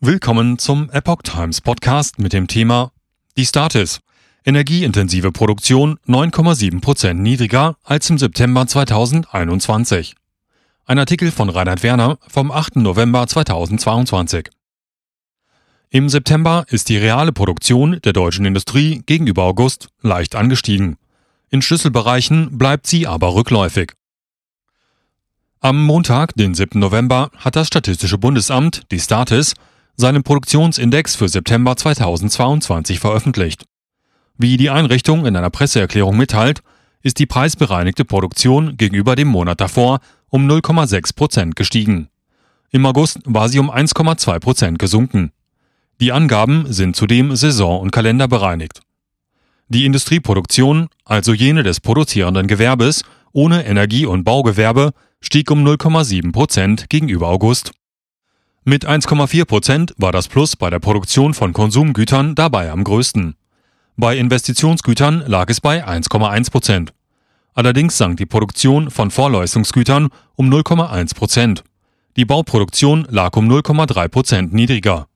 Willkommen zum Epoch Times Podcast mit dem Thema Die Status. Energieintensive Produktion 9,7 Prozent niedriger als im September 2021. Ein Artikel von Reinhard Werner vom 8. November 2022. Im September ist die reale Produktion der deutschen Industrie gegenüber August leicht angestiegen. In Schlüsselbereichen bleibt sie aber rückläufig. Am Montag, den 7. November, hat das Statistische Bundesamt, die Status, seinen Produktionsindex für September 2022 veröffentlicht. Wie die Einrichtung in einer Presseerklärung mitteilt, ist die preisbereinigte Produktion gegenüber dem Monat davor um 0,6 Prozent gestiegen. Im August war sie um 1,2 Prozent gesunken. Die Angaben sind zudem saison- und kalenderbereinigt. Die Industrieproduktion, also jene des produzierenden Gewerbes ohne Energie- und Baugewerbe, stieg um 0,7 Prozent gegenüber August. Mit 1,4 Prozent war das Plus bei der Produktion von Konsumgütern dabei am größten. Bei Investitionsgütern lag es bei 1,1 Prozent. Allerdings sank die Produktion von Vorleistungsgütern um 0,1 Prozent. Die Bauproduktion lag um 0,3 Prozent niedriger.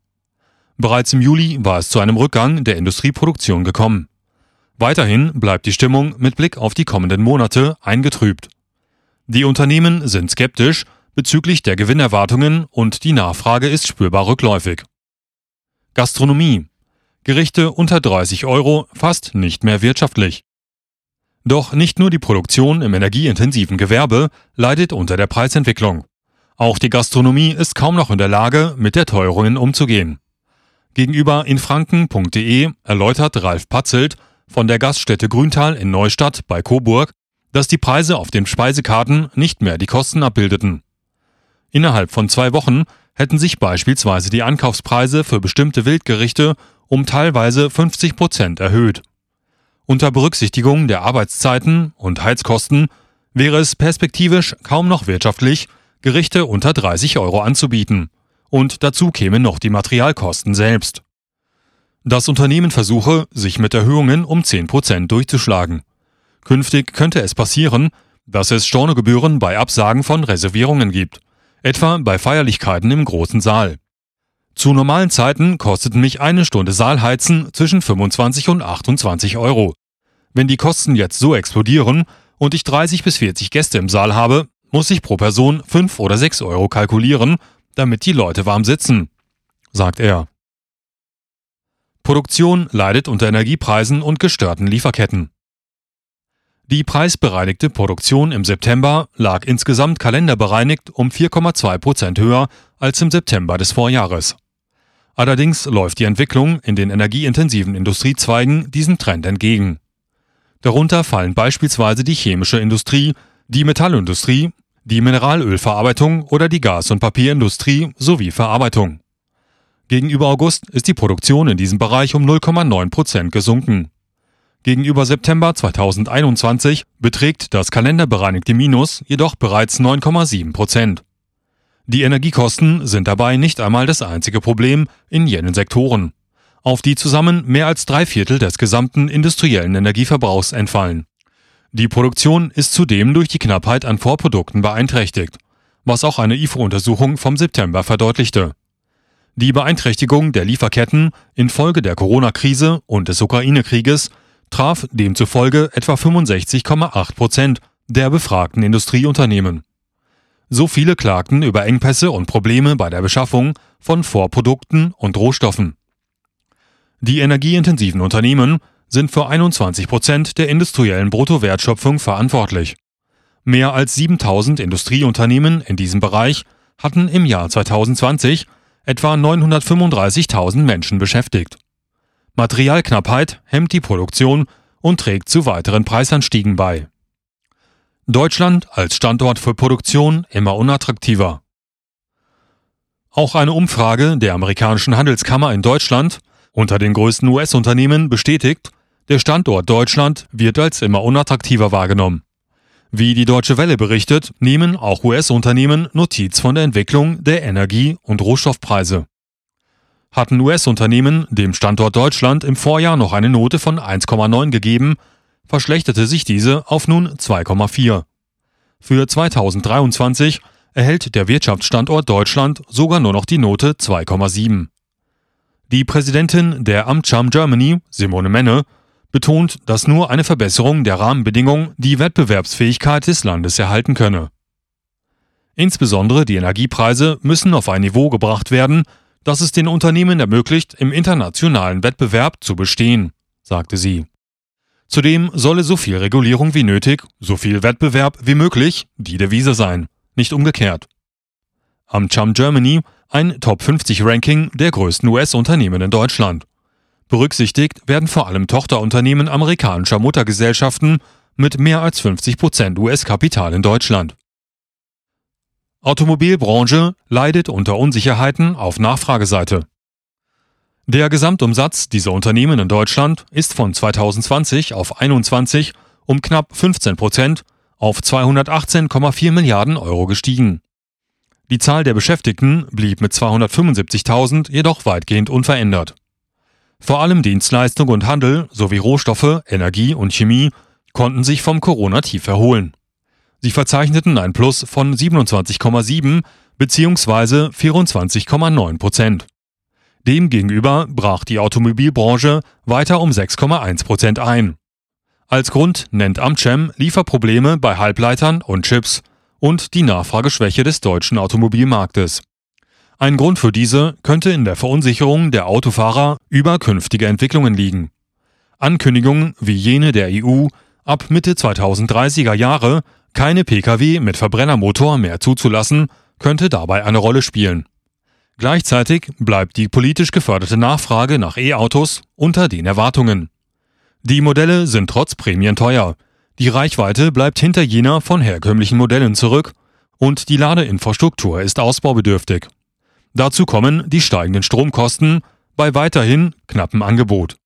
Bereits im Juli war es zu einem Rückgang der Industrieproduktion gekommen. Weiterhin bleibt die Stimmung mit Blick auf die kommenden Monate eingetrübt. Die Unternehmen sind skeptisch bezüglich der Gewinnerwartungen und die Nachfrage ist spürbar rückläufig. Gastronomie. Gerichte unter 30 Euro fast nicht mehr wirtschaftlich. Doch nicht nur die Produktion im energieintensiven Gewerbe leidet unter der Preisentwicklung. Auch die Gastronomie ist kaum noch in der Lage, mit der Teuerungen umzugehen. Gegenüber infranken.de erläutert Ralf Patzelt von der Gaststätte Grüntal in Neustadt bei Coburg, dass die Preise auf den Speisekarten nicht mehr die Kosten abbildeten. Innerhalb von zwei Wochen hätten sich beispielsweise die Ankaufspreise für bestimmte Wildgerichte um teilweise 50 Prozent erhöht. Unter Berücksichtigung der Arbeitszeiten und Heizkosten wäre es perspektivisch kaum noch wirtschaftlich, Gerichte unter 30 Euro anzubieten. Und dazu kämen noch die Materialkosten selbst. Das Unternehmen versuche, sich mit Erhöhungen um 10 Prozent durchzuschlagen. Künftig könnte es passieren, dass es Stornogebühren bei Absagen von Reservierungen gibt etwa bei Feierlichkeiten im großen Saal. Zu normalen Zeiten kosteten mich eine Stunde Saalheizen zwischen 25 und 28 Euro. Wenn die Kosten jetzt so explodieren und ich 30 bis 40 Gäste im Saal habe, muss ich pro Person 5 oder 6 Euro kalkulieren, damit die Leute warm sitzen, sagt er. Produktion leidet unter Energiepreisen und gestörten Lieferketten. Die preisbereinigte Produktion im September lag insgesamt kalenderbereinigt um 4,2 Prozent höher als im September des Vorjahres. Allerdings läuft die Entwicklung in den energieintensiven Industriezweigen diesem Trend entgegen. Darunter fallen beispielsweise die chemische Industrie, die Metallindustrie, die Mineralölverarbeitung oder die Gas- und Papierindustrie sowie Verarbeitung. Gegenüber August ist die Produktion in diesem Bereich um 0,9 Prozent gesunken. Gegenüber September 2021 beträgt das kalenderbereinigte Minus jedoch bereits 9,7 Prozent. Die Energiekosten sind dabei nicht einmal das einzige Problem in jenen Sektoren, auf die zusammen mehr als drei Viertel des gesamten industriellen Energieverbrauchs entfallen. Die Produktion ist zudem durch die Knappheit an Vorprodukten beeinträchtigt, was auch eine IFO-Untersuchung vom September verdeutlichte. Die Beeinträchtigung der Lieferketten infolge der Corona-Krise und des Ukraine-Krieges traf demzufolge etwa 65,8 Prozent der befragten Industrieunternehmen. So viele klagten über Engpässe und Probleme bei der Beschaffung von Vorprodukten und Rohstoffen. Die energieintensiven Unternehmen sind für 21 Prozent der industriellen Bruttowertschöpfung verantwortlich. Mehr als 7000 Industrieunternehmen in diesem Bereich hatten im Jahr 2020 etwa 935.000 Menschen beschäftigt. Materialknappheit hemmt die Produktion und trägt zu weiteren Preisanstiegen bei. Deutschland als Standort für Produktion immer unattraktiver. Auch eine Umfrage der amerikanischen Handelskammer in Deutschland unter den größten US-Unternehmen bestätigt, der Standort Deutschland wird als immer unattraktiver wahrgenommen. Wie die Deutsche Welle berichtet, nehmen auch US-Unternehmen Notiz von der Entwicklung der Energie- und Rohstoffpreise hatten US-Unternehmen dem Standort Deutschland im Vorjahr noch eine Note von 1,9 gegeben, verschlechterte sich diese auf nun 2,4. Für 2023 erhält der Wirtschaftsstandort Deutschland sogar nur noch die Note 2,7. Die Präsidentin der Amcham Germany, Simone Menne, betont, dass nur eine Verbesserung der Rahmenbedingungen die Wettbewerbsfähigkeit des Landes erhalten könne. Insbesondere die Energiepreise müssen auf ein Niveau gebracht werden, das es den Unternehmen ermöglicht, im internationalen Wettbewerb zu bestehen, sagte sie. Zudem solle so viel Regulierung wie nötig, so viel Wettbewerb wie möglich die Devise sein, nicht umgekehrt. Am Chum Germany ein Top 50 Ranking der größten US-Unternehmen in Deutschland. Berücksichtigt werden vor allem Tochterunternehmen amerikanischer Muttergesellschaften mit mehr als 50 Prozent US-Kapital in Deutschland. Automobilbranche leidet unter Unsicherheiten auf Nachfrageseite. Der Gesamtumsatz dieser Unternehmen in Deutschland ist von 2020 auf 21 um knapp 15 Prozent auf 218,4 Milliarden Euro gestiegen. Die Zahl der Beschäftigten blieb mit 275.000 jedoch weitgehend unverändert. Vor allem Dienstleistung und Handel sowie Rohstoffe, Energie und Chemie konnten sich vom Corona-Tief erholen. Sie verzeichneten ein Plus von 27,7 bzw. 24,9 Prozent. Demgegenüber brach die Automobilbranche weiter um 6,1 Prozent ein. Als Grund nennt Amcem Lieferprobleme bei Halbleitern und Chips und die Nachfrageschwäche des deutschen Automobilmarktes. Ein Grund für diese könnte in der Verunsicherung der Autofahrer über künftige Entwicklungen liegen. Ankündigungen wie jene der EU, ab Mitte 2030er Jahre keine Pkw mit Verbrennermotor mehr zuzulassen, könnte dabei eine Rolle spielen. Gleichzeitig bleibt die politisch geförderte Nachfrage nach E-Autos unter den Erwartungen. Die Modelle sind trotz Prämien teuer. Die Reichweite bleibt hinter jener von herkömmlichen Modellen zurück und die Ladeinfrastruktur ist ausbaubedürftig. Dazu kommen die steigenden Stromkosten bei weiterhin knappem Angebot.